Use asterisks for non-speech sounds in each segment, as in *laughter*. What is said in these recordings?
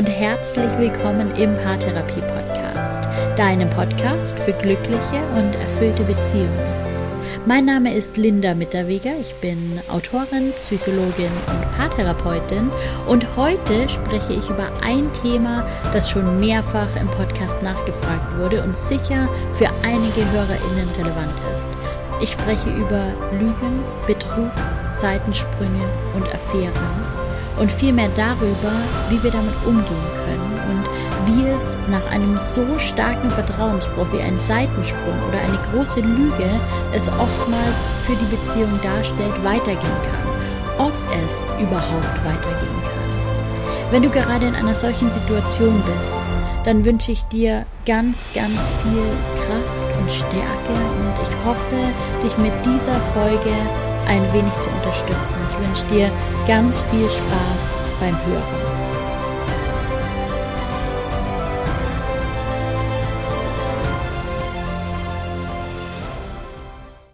und herzlich willkommen im Paartherapie Podcast, deinem Podcast für glückliche und erfüllte Beziehungen. Mein Name ist Linda Mitterweger, ich bin Autorin, Psychologin und Paartherapeutin und heute spreche ich über ein Thema, das schon mehrfach im Podcast nachgefragt wurde und sicher für einige HörerInnen relevant ist. Ich spreche über Lügen, Betrug, Seitensprünge und Affären und vielmehr darüber, wie wir damit umgehen können und wie es nach einem so starken Vertrauensbruch wie ein Seitensprung oder eine große Lüge es oftmals für die Beziehung darstellt, weitergehen kann, ob es überhaupt weitergehen kann. Wenn du gerade in einer solchen Situation bist, dann wünsche ich dir ganz, ganz viel Kraft und Stärke und ich hoffe, dich mit dieser Folge ein wenig zu unterstützen. Ich wünsche dir ganz viel Spaß beim Hören.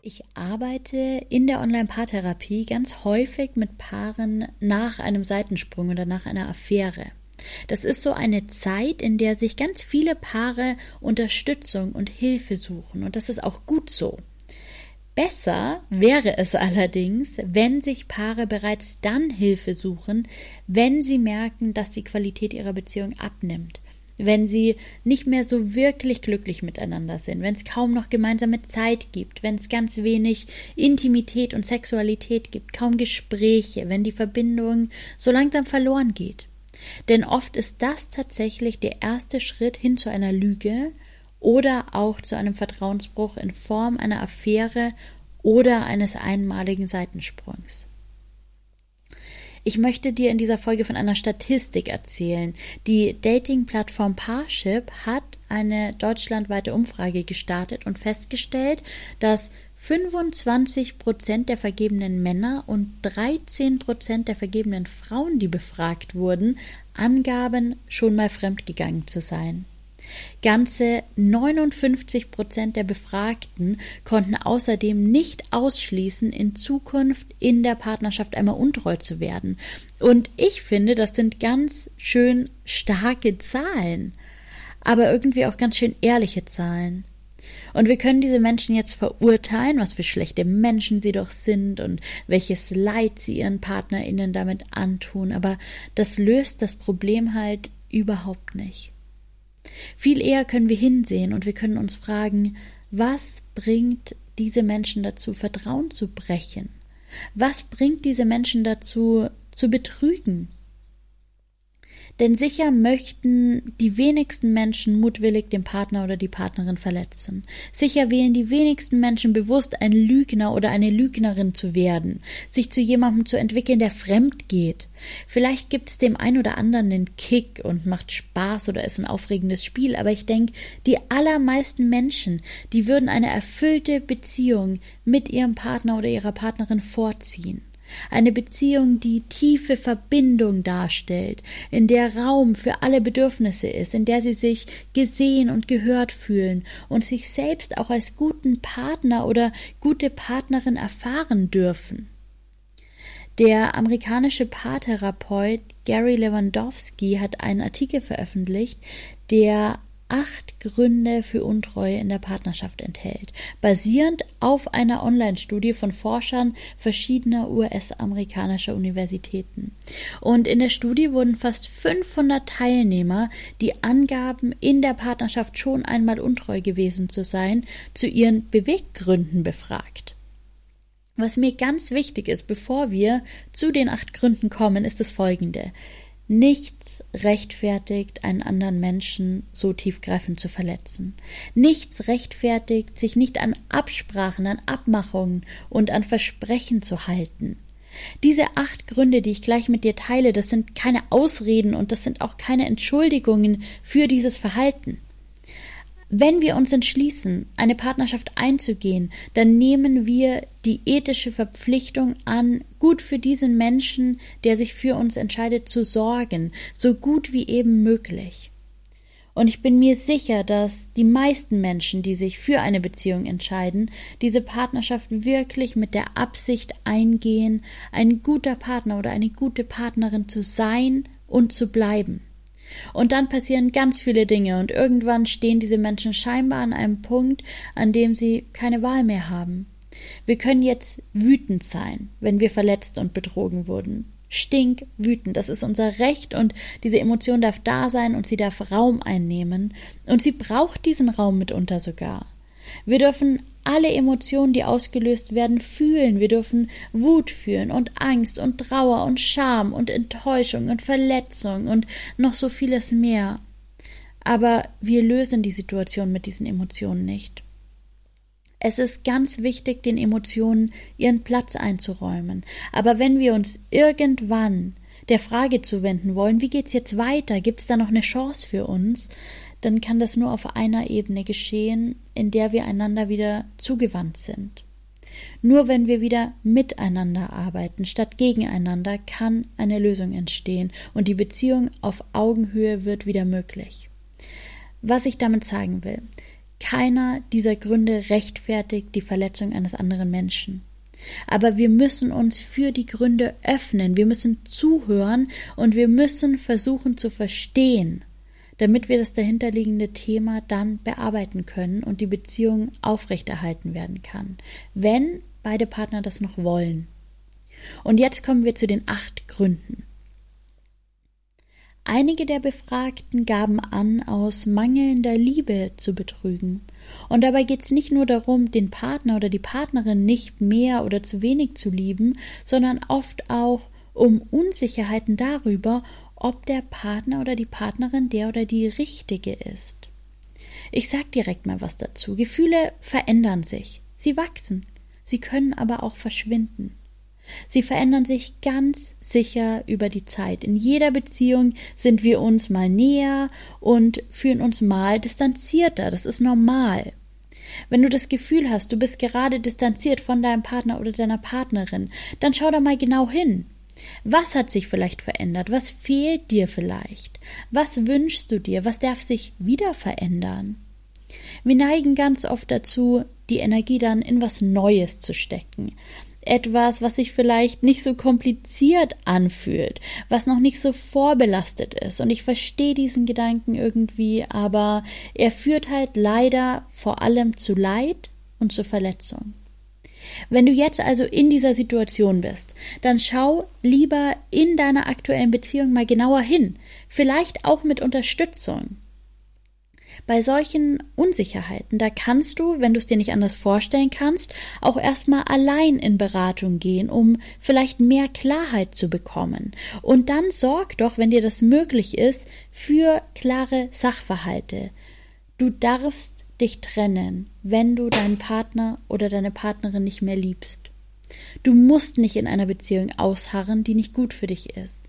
Ich arbeite in der Online-Paartherapie ganz häufig mit Paaren nach einem Seitensprung oder nach einer Affäre. Das ist so eine Zeit, in der sich ganz viele Paare Unterstützung und Hilfe suchen und das ist auch gut so. Besser wäre es allerdings, wenn sich Paare bereits dann Hilfe suchen, wenn sie merken, dass die Qualität ihrer Beziehung abnimmt, wenn sie nicht mehr so wirklich glücklich miteinander sind, wenn es kaum noch gemeinsame Zeit gibt, wenn es ganz wenig Intimität und Sexualität gibt, kaum Gespräche, wenn die Verbindung so langsam verloren geht. Denn oft ist das tatsächlich der erste Schritt hin zu einer Lüge oder auch zu einem Vertrauensbruch in Form einer Affäre oder eines einmaligen Seitensprungs. Ich möchte dir in dieser Folge von einer Statistik erzählen. Die Dating-Plattform Parship hat eine deutschlandweite Umfrage gestartet und festgestellt, dass 25 Prozent der vergebenen Männer und 13 Prozent der vergebenen Frauen, die befragt wurden, angaben, schon mal fremdgegangen zu sein. Ganze 59 Prozent der Befragten konnten außerdem nicht ausschließen, in Zukunft in der Partnerschaft einmal untreu zu werden. Und ich finde, das sind ganz schön starke Zahlen, aber irgendwie auch ganz schön ehrliche Zahlen. Und wir können diese Menschen jetzt verurteilen, was für schlechte Menschen sie doch sind und welches Leid sie ihren PartnerInnen damit antun, aber das löst das Problem halt überhaupt nicht. Viel eher können wir hinsehen und wir können uns fragen, was bringt diese Menschen dazu, Vertrauen zu brechen? Was bringt diese Menschen dazu, zu betrügen? Denn sicher möchten die wenigsten Menschen mutwillig den Partner oder die Partnerin verletzen. Sicher wählen die wenigsten Menschen bewusst, ein Lügner oder eine Lügnerin zu werden, sich zu jemandem zu entwickeln, der fremd geht. Vielleicht gibt es dem ein oder anderen den Kick und macht Spaß oder ist ein aufregendes Spiel, aber ich denke, die allermeisten Menschen, die würden eine erfüllte Beziehung mit ihrem Partner oder ihrer Partnerin vorziehen. Eine Beziehung, die tiefe Verbindung darstellt, in der Raum für alle Bedürfnisse ist, in der sie sich gesehen und gehört fühlen und sich selbst auch als guten Partner oder gute Partnerin erfahren dürfen. Der amerikanische Paartherapeut Gary Lewandowski hat einen Artikel veröffentlicht, der acht Gründe für Untreue in der Partnerschaft enthält, basierend auf einer Online-Studie von Forschern verschiedener US-amerikanischer Universitäten. Und in der Studie wurden fast 500 Teilnehmer, die angaben, in der Partnerschaft schon einmal untreu gewesen zu sein, zu ihren Beweggründen befragt. Was mir ganz wichtig ist, bevor wir zu den acht Gründen kommen, ist das folgende. Nichts rechtfertigt, einen anderen Menschen so tiefgreifend zu verletzen. Nichts rechtfertigt, sich nicht an Absprachen, an Abmachungen und an Versprechen zu halten. Diese acht Gründe, die ich gleich mit dir teile, das sind keine Ausreden und das sind auch keine Entschuldigungen für dieses Verhalten. Wenn wir uns entschließen, eine Partnerschaft einzugehen, dann nehmen wir die ethische Verpflichtung an, gut für diesen Menschen, der sich für uns entscheidet, zu sorgen, so gut wie eben möglich. Und ich bin mir sicher, dass die meisten Menschen, die sich für eine Beziehung entscheiden, diese Partnerschaft wirklich mit der Absicht eingehen, ein guter Partner oder eine gute Partnerin zu sein und zu bleiben. Und dann passieren ganz viele Dinge und irgendwann stehen diese Menschen scheinbar an einem Punkt, an dem sie keine Wahl mehr haben. Wir können jetzt wütend sein, wenn wir verletzt und betrogen wurden. Stink wütend, das ist unser Recht und diese Emotion darf da sein und sie darf Raum einnehmen und sie braucht diesen Raum mitunter sogar. Wir dürfen alle Emotionen, die ausgelöst werden, fühlen. Wir dürfen Wut fühlen und Angst und Trauer und Scham und Enttäuschung und Verletzung und noch so vieles mehr. Aber wir lösen die Situation mit diesen Emotionen nicht. Es ist ganz wichtig, den Emotionen ihren Platz einzuräumen. Aber wenn wir uns irgendwann der Frage zuwenden wollen, wie geht's jetzt weiter? Gibt's da noch eine Chance für uns? Dann kann das nur auf einer Ebene geschehen, in der wir einander wieder zugewandt sind. Nur wenn wir wieder miteinander arbeiten statt gegeneinander, kann eine Lösung entstehen und die Beziehung auf Augenhöhe wird wieder möglich. Was ich damit sagen will, keiner dieser Gründe rechtfertigt die Verletzung eines anderen Menschen. Aber wir müssen uns für die Gründe öffnen, wir müssen zuhören und wir müssen versuchen zu verstehen, damit wir das dahinterliegende Thema dann bearbeiten können und die Beziehung aufrechterhalten werden kann, wenn beide Partner das noch wollen. Und jetzt kommen wir zu den acht Gründen. Einige der Befragten gaben an, aus mangelnder Liebe zu betrügen. Und dabei geht es nicht nur darum, den Partner oder die Partnerin nicht mehr oder zu wenig zu lieben, sondern oft auch um Unsicherheiten darüber, ob der Partner oder die Partnerin der oder die richtige ist. Ich sag direkt mal was dazu. Gefühle verändern sich. Sie wachsen. Sie können aber auch verschwinden. Sie verändern sich ganz sicher über die Zeit. In jeder Beziehung sind wir uns mal näher und fühlen uns mal distanzierter. Das ist normal. Wenn du das Gefühl hast, du bist gerade distanziert von deinem Partner oder deiner Partnerin, dann schau da mal genau hin. Was hat sich vielleicht verändert? Was fehlt dir vielleicht? Was wünschst du dir? Was darf sich wieder verändern? Wir neigen ganz oft dazu, die Energie dann in was Neues zu stecken etwas, was sich vielleicht nicht so kompliziert anfühlt, was noch nicht so vorbelastet ist. Und ich verstehe diesen Gedanken irgendwie, aber er führt halt leider vor allem zu Leid und zu Verletzung. Wenn du jetzt also in dieser Situation bist, dann schau lieber in deiner aktuellen Beziehung mal genauer hin, vielleicht auch mit Unterstützung. Bei solchen Unsicherheiten, da kannst du, wenn du es dir nicht anders vorstellen kannst, auch erstmal allein in Beratung gehen, um vielleicht mehr Klarheit zu bekommen. Und dann sorg doch, wenn dir das möglich ist, für klare Sachverhalte. Du darfst dich trennen, wenn du deinen Partner oder deine Partnerin nicht mehr liebst. Du musst nicht in einer Beziehung ausharren, die nicht gut für dich ist.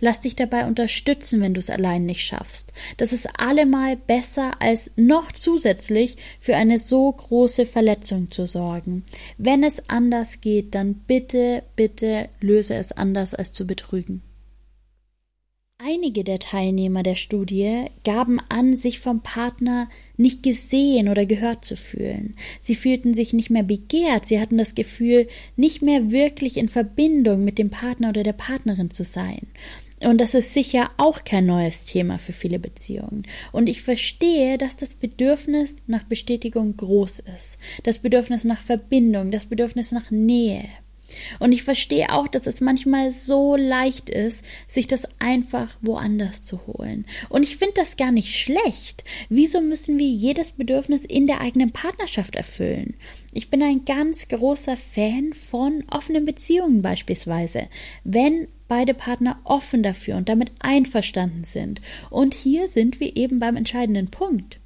Lass dich dabei unterstützen, wenn du es allein nicht schaffst. Das ist allemal besser, als noch zusätzlich für eine so große Verletzung zu sorgen. Wenn es anders geht, dann bitte, bitte löse es anders als zu betrügen. Einige der Teilnehmer der Studie gaben an, sich vom Partner nicht gesehen oder gehört zu fühlen. Sie fühlten sich nicht mehr begehrt, sie hatten das Gefühl, nicht mehr wirklich in Verbindung mit dem Partner oder der Partnerin zu sein. Und das ist sicher auch kein neues Thema für viele Beziehungen. Und ich verstehe, dass das Bedürfnis nach Bestätigung groß ist. Das Bedürfnis nach Verbindung, das Bedürfnis nach Nähe. Und ich verstehe auch, dass es manchmal so leicht ist, sich das einfach woanders zu holen. Und ich finde das gar nicht schlecht. Wieso müssen wir jedes Bedürfnis in der eigenen Partnerschaft erfüllen? Ich bin ein ganz großer Fan von offenen Beziehungen beispielsweise. Wenn beide Partner offen dafür und damit einverstanden sind. Und hier sind wir eben beim entscheidenden Punkt.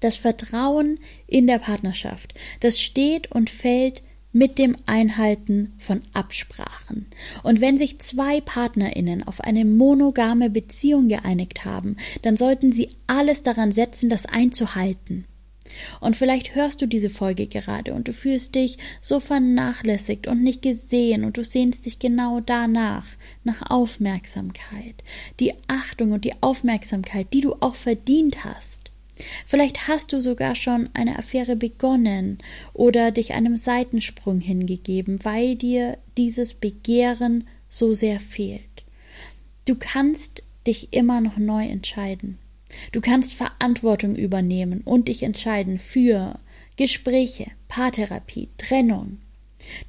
Das Vertrauen in der Partnerschaft, das steht und fällt mit dem Einhalten von Absprachen. Und wenn sich zwei Partnerinnen auf eine monogame Beziehung geeinigt haben, dann sollten sie alles daran setzen, das einzuhalten. Und vielleicht hörst du diese Folge gerade und du fühlst dich so vernachlässigt und nicht gesehen und du sehnst dich genau danach, nach Aufmerksamkeit, die Achtung und die Aufmerksamkeit, die du auch verdient hast. Vielleicht hast du sogar schon eine Affäre begonnen oder dich einem Seitensprung hingegeben, weil dir dieses Begehren so sehr fehlt. Du kannst dich immer noch neu entscheiden. Du kannst Verantwortung übernehmen und dich entscheiden für Gespräche, Paartherapie, Trennung.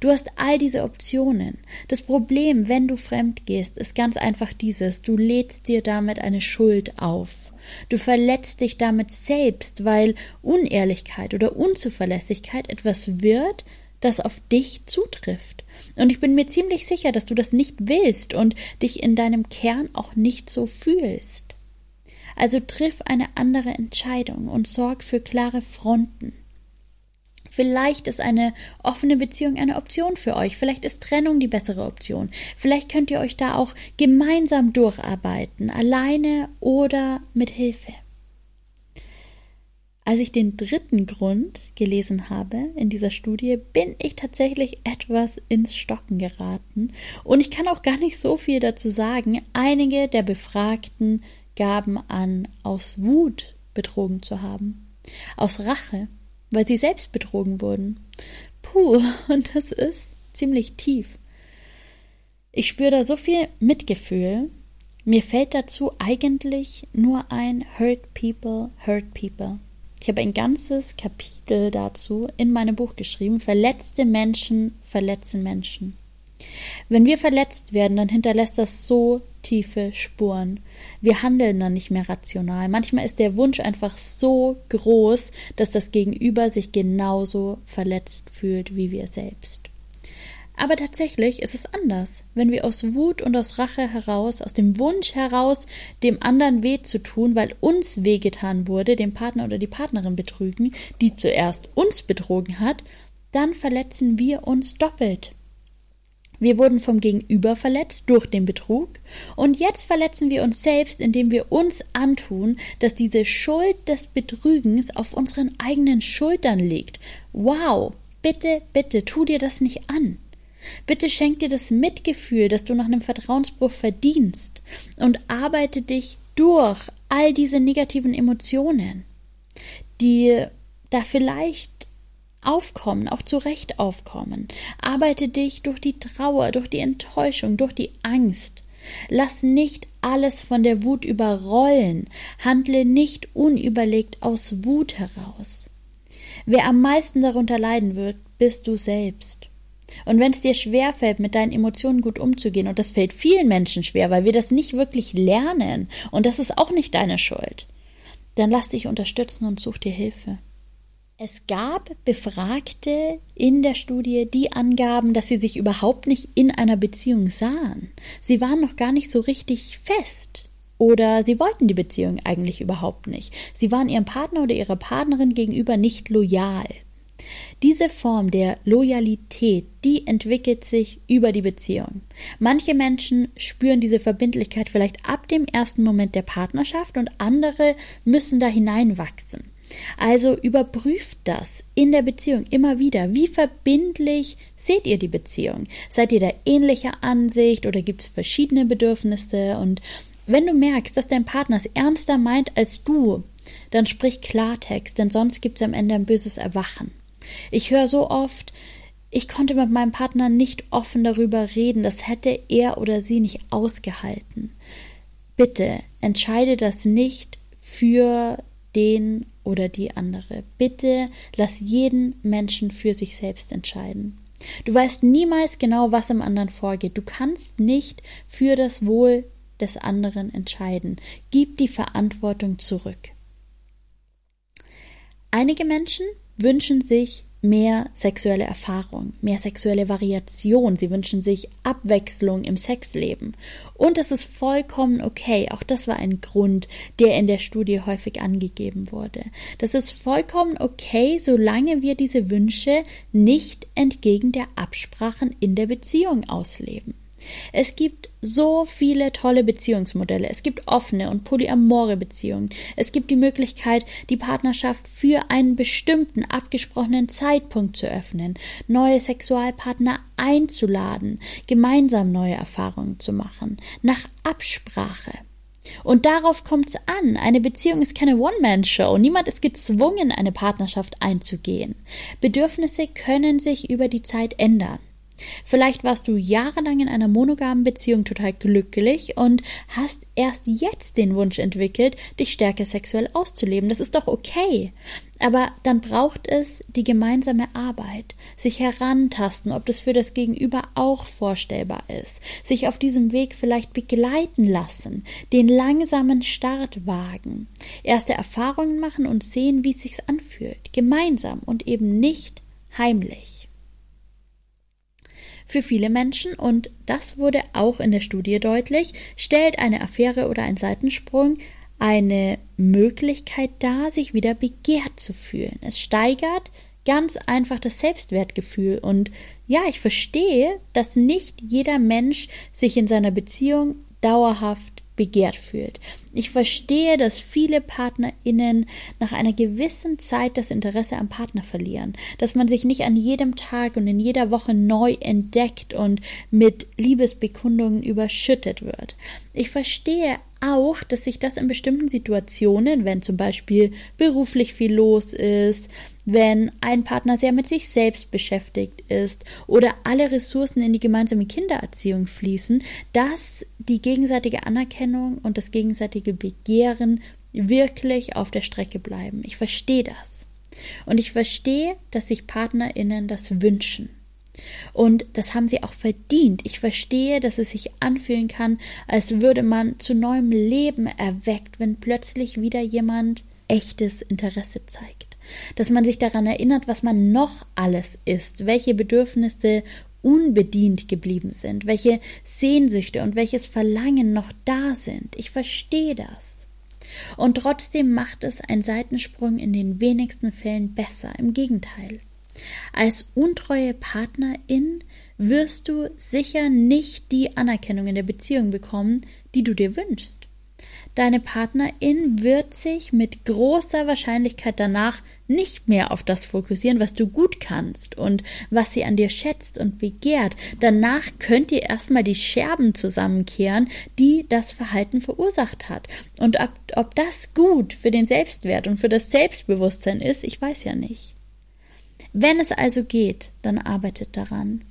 Du hast all diese Optionen. Das Problem, wenn du fremd gehst, ist ganz einfach dieses, du lädst dir damit eine Schuld auf. Du verletzt dich damit selbst, weil Unehrlichkeit oder Unzuverlässigkeit etwas wird, das auf dich zutrifft. Und ich bin mir ziemlich sicher, dass du das nicht willst und dich in deinem Kern auch nicht so fühlst. Also triff eine andere Entscheidung und sorg für klare Fronten. Vielleicht ist eine offene Beziehung eine Option für euch. Vielleicht ist Trennung die bessere Option. Vielleicht könnt ihr euch da auch gemeinsam durcharbeiten, alleine oder mit Hilfe. Als ich den dritten Grund gelesen habe in dieser Studie, bin ich tatsächlich etwas ins Stocken geraten. Und ich kann auch gar nicht so viel dazu sagen. Einige der Befragten gaben an, aus Wut betrogen zu haben, aus Rache weil sie selbst betrogen wurden. Puh, *laughs* und das ist ziemlich tief. Ich spüre da so viel Mitgefühl. Mir fällt dazu eigentlich nur ein Hurt People, Hurt People. Ich habe ein ganzes Kapitel dazu in meinem Buch geschrieben. Verletzte Menschen verletzen Menschen. Wenn wir verletzt werden, dann hinterlässt das so tiefe Spuren. Wir handeln dann nicht mehr rational. Manchmal ist der Wunsch einfach so groß, dass das Gegenüber sich genauso verletzt fühlt wie wir selbst. Aber tatsächlich ist es anders. Wenn wir aus Wut und aus Rache heraus, aus dem Wunsch heraus, dem anderen weh zu tun, weil uns wehgetan wurde, den Partner oder die Partnerin betrügen, die zuerst uns betrogen hat, dann verletzen wir uns doppelt. Wir wurden vom Gegenüber verletzt durch den Betrug und jetzt verletzen wir uns selbst, indem wir uns antun, dass diese Schuld des Betrügens auf unseren eigenen Schultern liegt. Wow, bitte, bitte, tu dir das nicht an. Bitte schenk dir das Mitgefühl, das du nach einem Vertrauensbruch verdienst und arbeite dich durch all diese negativen Emotionen, die da vielleicht aufkommen, auch zu Recht aufkommen. Arbeite dich durch die Trauer, durch die Enttäuschung, durch die Angst. Lass nicht alles von der Wut überrollen. Handle nicht unüberlegt aus Wut heraus. Wer am meisten darunter leiden wird, bist du selbst. Und wenn es dir schwerfällt, mit deinen Emotionen gut umzugehen, und das fällt vielen Menschen schwer, weil wir das nicht wirklich lernen, und das ist auch nicht deine Schuld, dann lass dich unterstützen und such dir Hilfe. Es gab Befragte in der Studie, die angaben, dass sie sich überhaupt nicht in einer Beziehung sahen. Sie waren noch gar nicht so richtig fest. Oder sie wollten die Beziehung eigentlich überhaupt nicht. Sie waren ihrem Partner oder ihrer Partnerin gegenüber nicht loyal. Diese Form der Loyalität, die entwickelt sich über die Beziehung. Manche Menschen spüren diese Verbindlichkeit vielleicht ab dem ersten Moment der Partnerschaft und andere müssen da hineinwachsen. Also überprüft das in der Beziehung immer wieder. Wie verbindlich seht ihr die Beziehung? Seid ihr da ähnlicher Ansicht oder gibt es verschiedene Bedürfnisse? Und wenn du merkst, dass dein Partner es ernster meint als du, dann sprich Klartext, denn sonst gibt es am Ende ein böses Erwachen. Ich höre so oft, ich konnte mit meinem Partner nicht offen darüber reden, das hätte er oder sie nicht ausgehalten. Bitte entscheide das nicht für den oder die andere. Bitte lass jeden Menschen für sich selbst entscheiden. Du weißt niemals genau, was im anderen vorgeht. Du kannst nicht für das Wohl des anderen entscheiden. Gib die Verantwortung zurück. Einige Menschen wünschen sich mehr sexuelle Erfahrung, mehr sexuelle Variation. Sie wünschen sich Abwechslung im Sexleben. Und das ist vollkommen okay. Auch das war ein Grund, der in der Studie häufig angegeben wurde. Das ist vollkommen okay, solange wir diese Wünsche nicht entgegen der Absprachen in der Beziehung ausleben. Es gibt so viele tolle Beziehungsmodelle. Es gibt offene und polyamore Beziehungen. Es gibt die Möglichkeit, die Partnerschaft für einen bestimmten abgesprochenen Zeitpunkt zu öffnen, neue Sexualpartner einzuladen, gemeinsam neue Erfahrungen zu machen, nach Absprache. Und darauf kommt es an. Eine Beziehung ist keine One-Man-Show. Niemand ist gezwungen, eine Partnerschaft einzugehen. Bedürfnisse können sich über die Zeit ändern. Vielleicht warst du jahrelang in einer monogamen Beziehung total glücklich und hast erst jetzt den Wunsch entwickelt, dich stärker sexuell auszuleben. Das ist doch okay. Aber dann braucht es die gemeinsame Arbeit, sich herantasten, ob das für das Gegenüber auch vorstellbar ist, sich auf diesem Weg vielleicht begleiten lassen, den langsamen Start wagen, erste Erfahrungen machen und sehen, wie es sich anfühlt, gemeinsam und eben nicht heimlich für viele Menschen, und das wurde auch in der Studie deutlich, stellt eine Affäre oder ein Seitensprung eine Möglichkeit dar, sich wieder begehrt zu fühlen. Es steigert ganz einfach das Selbstwertgefühl. Und ja, ich verstehe, dass nicht jeder Mensch sich in seiner Beziehung dauerhaft begehrt fühlt. Ich verstehe, dass viele PartnerInnen nach einer gewissen Zeit das Interesse am Partner verlieren, dass man sich nicht an jedem Tag und in jeder Woche neu entdeckt und mit Liebesbekundungen überschüttet wird. Ich verstehe auch, dass sich das in bestimmten Situationen, wenn zum Beispiel beruflich viel los ist, wenn ein Partner sehr mit sich selbst beschäftigt ist oder alle Ressourcen in die gemeinsame Kindererziehung fließen, dass die gegenseitige Anerkennung und das gegenseitige Begehren wirklich auf der Strecke bleiben. Ich verstehe das. Und ich verstehe, dass sich PartnerInnen das wünschen. Und das haben sie auch verdient. Ich verstehe, dass es sich anfühlen kann, als würde man zu neuem Leben erweckt, wenn plötzlich wieder jemand echtes Interesse zeigt. Dass man sich daran erinnert, was man noch alles ist, welche Bedürfnisse unbedient geblieben sind, welche Sehnsüchte und welches Verlangen noch da sind. Ich verstehe das. Und trotzdem macht es ein Seitensprung in den wenigsten Fällen besser. Im Gegenteil. Als untreue Partnerin wirst du sicher nicht die Anerkennung in der Beziehung bekommen, die du dir wünschst. Deine Partnerin wird sich mit großer Wahrscheinlichkeit danach nicht mehr auf das fokussieren, was du gut kannst und was sie an dir schätzt und begehrt. Danach könnt ihr erstmal die Scherben zusammenkehren, die das Verhalten verursacht hat. Und ob, ob das gut für den Selbstwert und für das Selbstbewusstsein ist, ich weiß ja nicht. Wenn es also geht, dann arbeitet daran,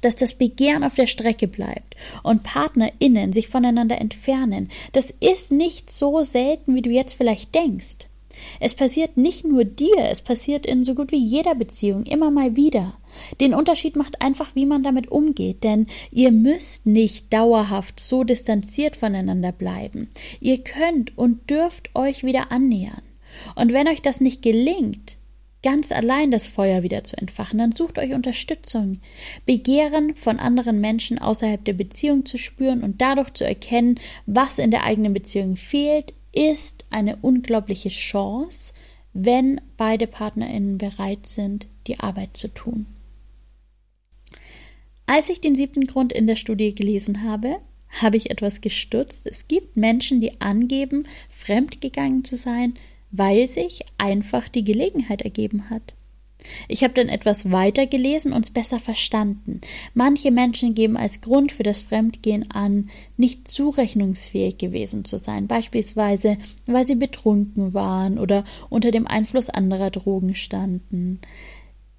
dass das Begehren auf der Strecke bleibt und PartnerInnen sich voneinander entfernen. Das ist nicht so selten, wie du jetzt vielleicht denkst. Es passiert nicht nur dir, es passiert in so gut wie jeder Beziehung immer mal wieder. Den Unterschied macht einfach, wie man damit umgeht, denn ihr müsst nicht dauerhaft so distanziert voneinander bleiben. Ihr könnt und dürft euch wieder annähern. Und wenn euch das nicht gelingt, ganz allein das Feuer wieder zu entfachen, dann sucht euch Unterstützung. Begehren von anderen Menschen außerhalb der Beziehung zu spüren und dadurch zu erkennen, was in der eigenen Beziehung fehlt, ist eine unglaubliche Chance, wenn beide PartnerInnen bereit sind, die Arbeit zu tun. Als ich den siebten Grund in der Studie gelesen habe, habe ich etwas gestutzt. Es gibt Menschen, die angeben, fremdgegangen zu sein, weil sich einfach die Gelegenheit ergeben hat. Ich habe dann etwas weiter gelesen und es besser verstanden. Manche Menschen geben als Grund für das Fremdgehen an, nicht zurechnungsfähig gewesen zu sein, beispielsweise weil sie betrunken waren oder unter dem Einfluss anderer Drogen standen.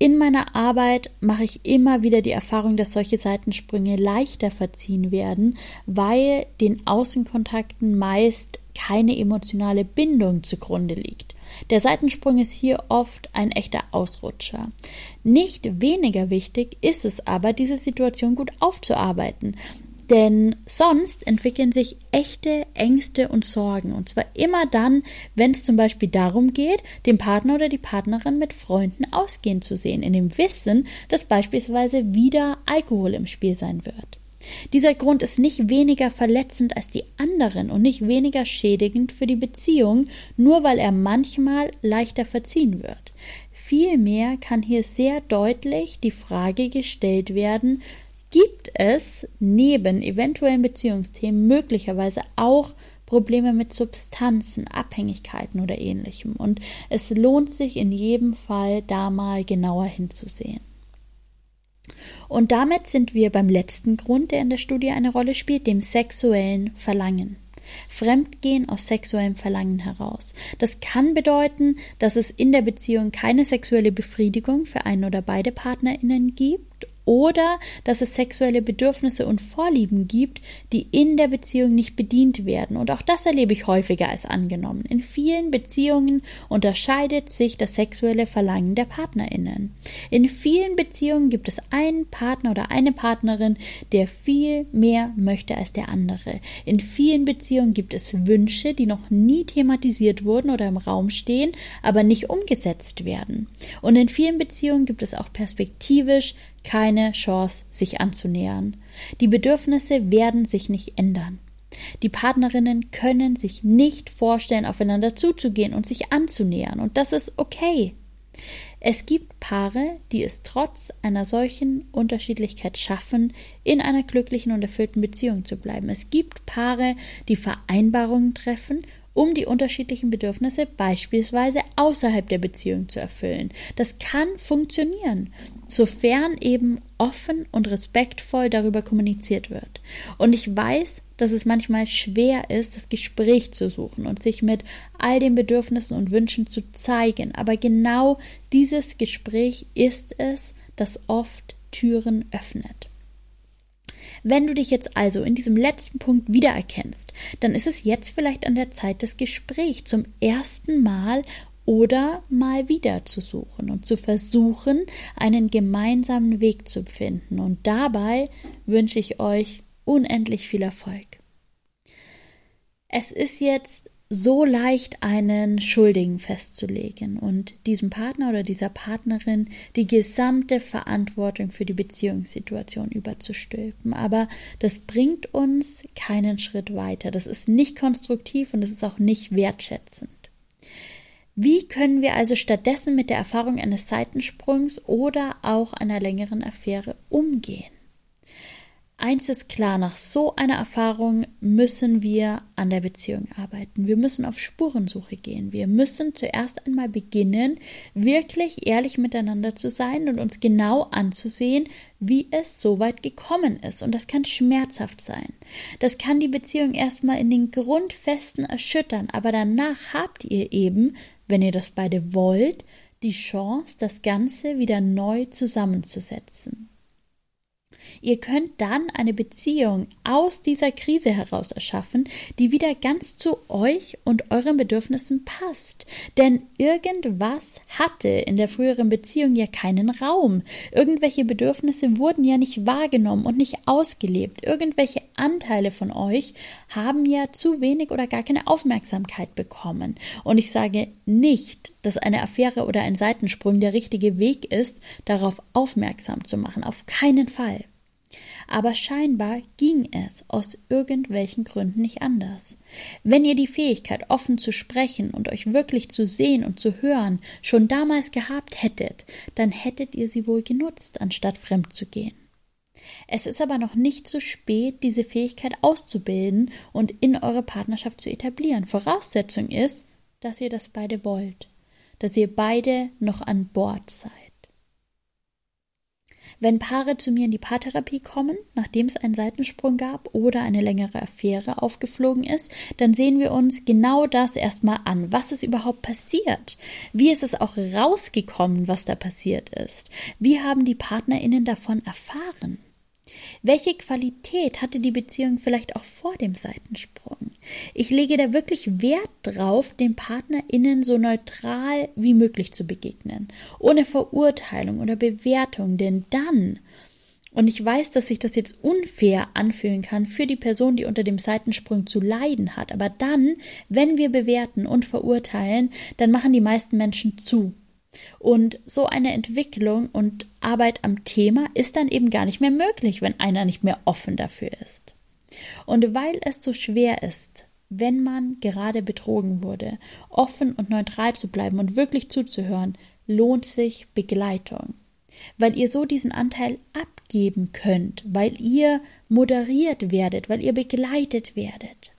In meiner Arbeit mache ich immer wieder die Erfahrung, dass solche Seitensprünge leichter verziehen werden, weil den Außenkontakten meist keine emotionale Bindung zugrunde liegt. Der Seitensprung ist hier oft ein echter Ausrutscher. Nicht weniger wichtig ist es aber, diese Situation gut aufzuarbeiten. Denn sonst entwickeln sich echte Ängste und Sorgen. Und zwar immer dann, wenn es zum Beispiel darum geht, den Partner oder die Partnerin mit Freunden ausgehen zu sehen, in dem Wissen, dass beispielsweise wieder Alkohol im Spiel sein wird. Dieser Grund ist nicht weniger verletzend als die anderen und nicht weniger schädigend für die Beziehung, nur weil er manchmal leichter verziehen wird. Vielmehr kann hier sehr deutlich die Frage gestellt werden, gibt es neben eventuellen Beziehungsthemen möglicherweise auch Probleme mit Substanzen, Abhängigkeiten oder ähnlichem. Und es lohnt sich in jedem Fall da mal genauer hinzusehen. Und damit sind wir beim letzten Grund, der in der Studie eine Rolle spielt, dem sexuellen Verlangen. Fremdgehen aus sexuellem Verlangen heraus. Das kann bedeuten, dass es in der Beziehung keine sexuelle Befriedigung für einen oder beide PartnerInnen gibt oder dass es sexuelle Bedürfnisse und Vorlieben gibt, die in der Beziehung nicht bedient werden. Und auch das erlebe ich häufiger als angenommen. In vielen Beziehungen unterscheidet sich das sexuelle Verlangen der Partnerinnen. In vielen Beziehungen gibt es einen Partner oder eine Partnerin, der viel mehr möchte als der andere. In vielen Beziehungen gibt es Wünsche, die noch nie thematisiert wurden oder im Raum stehen, aber nicht umgesetzt werden. Und in vielen Beziehungen gibt es auch perspektivisch keine Chance, sich anzunähern. Die Bedürfnisse werden sich nicht ändern. Die Partnerinnen können sich nicht vorstellen, aufeinander zuzugehen und sich anzunähern, und das ist okay. Es gibt Paare, die es trotz einer solchen Unterschiedlichkeit schaffen, in einer glücklichen und erfüllten Beziehung zu bleiben. Es gibt Paare, die Vereinbarungen treffen um die unterschiedlichen Bedürfnisse beispielsweise außerhalb der Beziehung zu erfüllen. Das kann funktionieren, sofern eben offen und respektvoll darüber kommuniziert wird. Und ich weiß, dass es manchmal schwer ist, das Gespräch zu suchen und sich mit all den Bedürfnissen und Wünschen zu zeigen. Aber genau dieses Gespräch ist es, das oft Türen öffnet. Wenn du dich jetzt also in diesem letzten Punkt wiedererkennst, dann ist es jetzt vielleicht an der Zeit, das Gespräch zum ersten Mal oder mal wieder zu suchen und zu versuchen, einen gemeinsamen Weg zu finden. Und dabei wünsche ich euch unendlich viel Erfolg. Es ist jetzt so leicht einen Schuldigen festzulegen und diesem Partner oder dieser Partnerin die gesamte Verantwortung für die Beziehungssituation überzustülpen. Aber das bringt uns keinen Schritt weiter. Das ist nicht konstruktiv und es ist auch nicht wertschätzend. Wie können wir also stattdessen mit der Erfahrung eines Seitensprungs oder auch einer längeren Affäre umgehen? Eins ist klar, nach so einer Erfahrung müssen wir an der Beziehung arbeiten. Wir müssen auf Spurensuche gehen. Wir müssen zuerst einmal beginnen, wirklich ehrlich miteinander zu sein und uns genau anzusehen, wie es so weit gekommen ist. Und das kann schmerzhaft sein. Das kann die Beziehung erstmal in den Grundfesten erschüttern, aber danach habt ihr eben, wenn ihr das beide wollt, die Chance, das Ganze wieder neu zusammenzusetzen. Ihr könnt dann eine Beziehung aus dieser Krise heraus erschaffen, die wieder ganz zu euch und euren Bedürfnissen passt. Denn irgendwas hatte in der früheren Beziehung ja keinen Raum. Irgendwelche Bedürfnisse wurden ja nicht wahrgenommen und nicht ausgelebt. Irgendwelche Anteile von euch haben ja zu wenig oder gar keine Aufmerksamkeit bekommen. Und ich sage nicht, dass eine Affäre oder ein Seitensprung der richtige Weg ist, darauf aufmerksam zu machen. Auf keinen Fall. Aber scheinbar ging es aus irgendwelchen Gründen nicht anders. Wenn ihr die Fähigkeit, offen zu sprechen und euch wirklich zu sehen und zu hören, schon damals gehabt hättet, dann hättet ihr sie wohl genutzt, anstatt fremd zu gehen. Es ist aber noch nicht zu spät, diese Fähigkeit auszubilden und in eure Partnerschaft zu etablieren. Voraussetzung ist, dass ihr das beide wollt, dass ihr beide noch an Bord seid. Wenn Paare zu mir in die Paartherapie kommen, nachdem es einen Seitensprung gab oder eine längere Affäre aufgeflogen ist, dann sehen wir uns genau das erstmal an. Was ist überhaupt passiert? Wie ist es auch rausgekommen, was da passiert ist? Wie haben die PartnerInnen davon erfahren? Welche Qualität hatte die Beziehung vielleicht auch vor dem Seitensprung? Ich lege da wirklich Wert drauf, den PartnerInnen so neutral wie möglich zu begegnen, ohne Verurteilung oder Bewertung, denn dann und ich weiß, dass sich das jetzt unfair anfühlen kann für die Person, die unter dem Seitensprung zu leiden hat. Aber dann, wenn wir bewerten und verurteilen, dann machen die meisten Menschen zu. Und so eine Entwicklung und Arbeit am Thema ist dann eben gar nicht mehr möglich, wenn einer nicht mehr offen dafür ist. Und weil es so schwer ist, wenn man gerade betrogen wurde, offen und neutral zu bleiben und wirklich zuzuhören, lohnt sich Begleitung. Weil ihr so diesen Anteil abgeben könnt, weil ihr moderiert werdet, weil ihr begleitet werdet.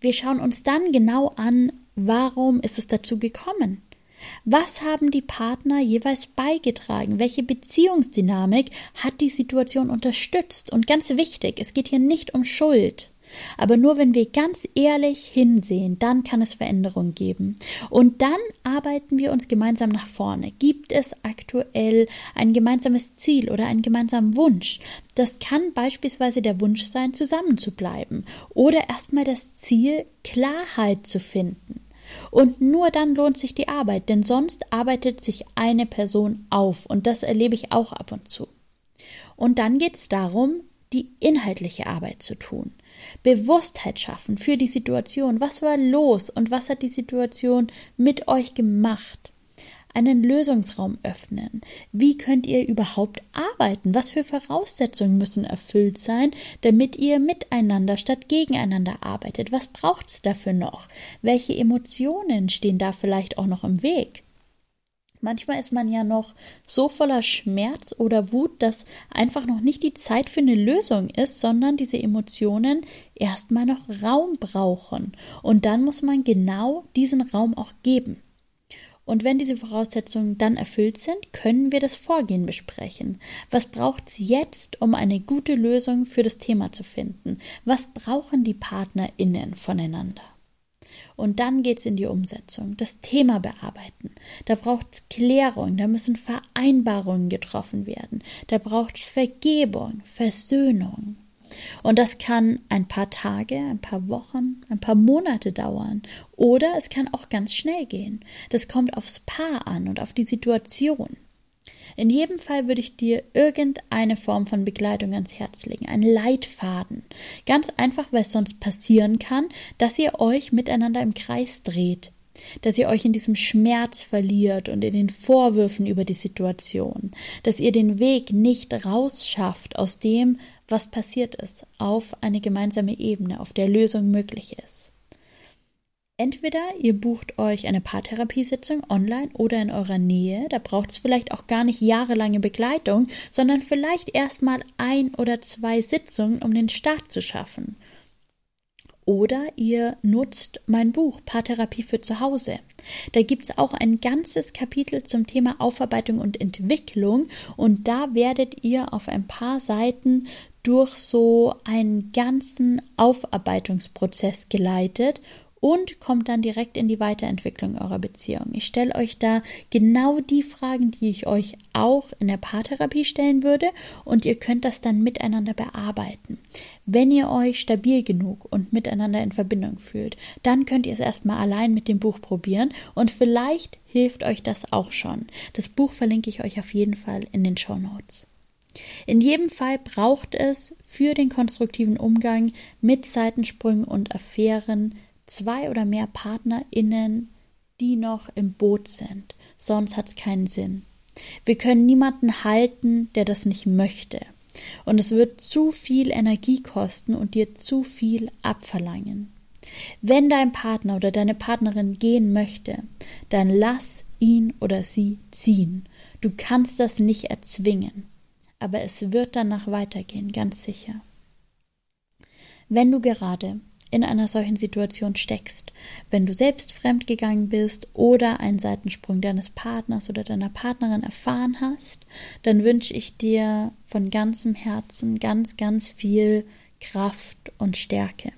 Wir schauen uns dann genau an, warum ist es dazu gekommen? Was haben die Partner jeweils beigetragen? Welche Beziehungsdynamik hat die Situation unterstützt? Und ganz wichtig, es geht hier nicht um Schuld. Aber nur wenn wir ganz ehrlich hinsehen, dann kann es Veränderungen geben. Und dann arbeiten wir uns gemeinsam nach vorne. Gibt es aktuell ein gemeinsames Ziel oder einen gemeinsamen Wunsch? Das kann beispielsweise der Wunsch sein, zusammenzubleiben oder erstmal das Ziel, Klarheit zu finden. Und nur dann lohnt sich die Arbeit, denn sonst arbeitet sich eine Person auf und das erlebe ich auch ab und zu. Und dann geht es darum, die inhaltliche Arbeit zu tun. Bewusstheit schaffen für die Situation. Was war los und was hat die Situation mit euch gemacht? Einen Lösungsraum öffnen. Wie könnt ihr überhaupt arbeiten? Was für Voraussetzungen müssen erfüllt sein, damit ihr miteinander statt gegeneinander arbeitet? Was braucht's dafür noch? Welche Emotionen stehen da vielleicht auch noch im Weg? Manchmal ist man ja noch so voller Schmerz oder Wut, dass einfach noch nicht die Zeit für eine Lösung ist, sondern diese Emotionen erstmal noch Raum brauchen. Und dann muss man genau diesen Raum auch geben. Und wenn diese Voraussetzungen dann erfüllt sind, können wir das Vorgehen besprechen. Was braucht es jetzt, um eine gute Lösung für das Thema zu finden? Was brauchen die PartnerInnen voneinander? Und dann geht's in die Umsetzung, das Thema bearbeiten. Da braucht's Klärung, da müssen Vereinbarungen getroffen werden, da braucht's Vergebung, Versöhnung. Und das kann ein paar Tage, ein paar Wochen, ein paar Monate dauern. Oder es kann auch ganz schnell gehen. Das kommt aufs Paar an und auf die Situation. In jedem Fall würde ich dir irgendeine Form von Begleitung ans Herz legen, einen Leitfaden. Ganz einfach, weil es sonst passieren kann, dass ihr euch miteinander im Kreis dreht, dass ihr euch in diesem Schmerz verliert und in den Vorwürfen über die Situation, dass ihr den Weg nicht rausschafft aus dem, was passiert ist, auf eine gemeinsame Ebene, auf der Lösung möglich ist. Entweder ihr bucht euch eine Paartherapiesitzung online oder in eurer Nähe. Da braucht es vielleicht auch gar nicht jahrelange Begleitung, sondern vielleicht erstmal ein oder zwei Sitzungen, um den Start zu schaffen. Oder ihr nutzt mein Buch Paartherapie für zu Hause. Da gibt es auch ein ganzes Kapitel zum Thema Aufarbeitung und Entwicklung und da werdet ihr auf ein paar Seiten durch so einen ganzen Aufarbeitungsprozess geleitet und kommt dann direkt in die Weiterentwicklung eurer Beziehung. Ich stelle euch da genau die Fragen, die ich euch auch in der Paartherapie stellen würde und ihr könnt das dann miteinander bearbeiten. Wenn ihr euch stabil genug und miteinander in Verbindung fühlt, dann könnt ihr es erstmal allein mit dem Buch probieren und vielleicht hilft euch das auch schon. Das Buch verlinke ich euch auf jeden Fall in den Show Notes. In jedem Fall braucht es für den konstruktiven Umgang mit Seitensprüngen und Affären zwei oder mehr PartnerInnen, die noch im Boot sind. Sonst hat es keinen Sinn. Wir können niemanden halten, der das nicht möchte. Und es wird zu viel Energie kosten und dir zu viel abverlangen. Wenn dein Partner oder deine Partnerin gehen möchte, dann lass ihn oder sie ziehen. Du kannst das nicht erzwingen. Aber es wird danach weitergehen, ganz sicher. Wenn du gerade in einer solchen Situation steckst. Wenn du selbst fremdgegangen bist oder einen Seitensprung deines Partners oder deiner Partnerin erfahren hast, dann wünsche ich dir von ganzem Herzen ganz, ganz viel Kraft und Stärke.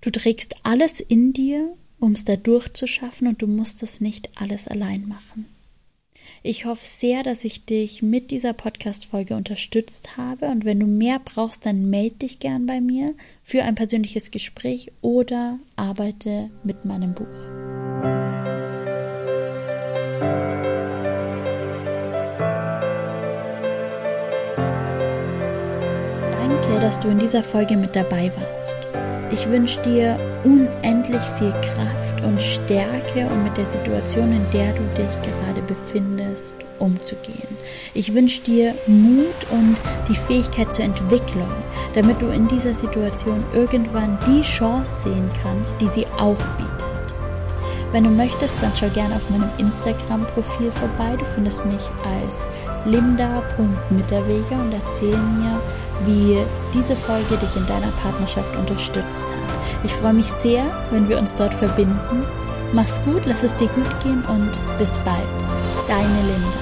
Du trägst alles in dir, um es da durchzuschaffen und du musst es nicht alles allein machen. Ich hoffe sehr, dass ich dich mit dieser Podcast-Folge unterstützt habe. Und wenn du mehr brauchst, dann melde dich gern bei mir für ein persönliches Gespräch oder arbeite mit meinem Buch. Danke, dass du in dieser Folge mit dabei warst. Ich wünsche dir unendlich viel Kraft und Stärke, um mit der Situation, in der du dich gerade befindest, umzugehen. Ich wünsche dir Mut und die Fähigkeit zur Entwicklung, damit du in dieser Situation irgendwann die Chance sehen kannst, die sie auch bietet. Wenn du möchtest, dann schau gerne auf meinem Instagram-Profil vorbei. Du findest mich als linda.mitterweger und erzähl mir, wie diese Folge dich in deiner Partnerschaft unterstützt hat. Ich freue mich sehr, wenn wir uns dort verbinden. Mach's gut, lass es dir gut gehen und bis bald. Deine Linda.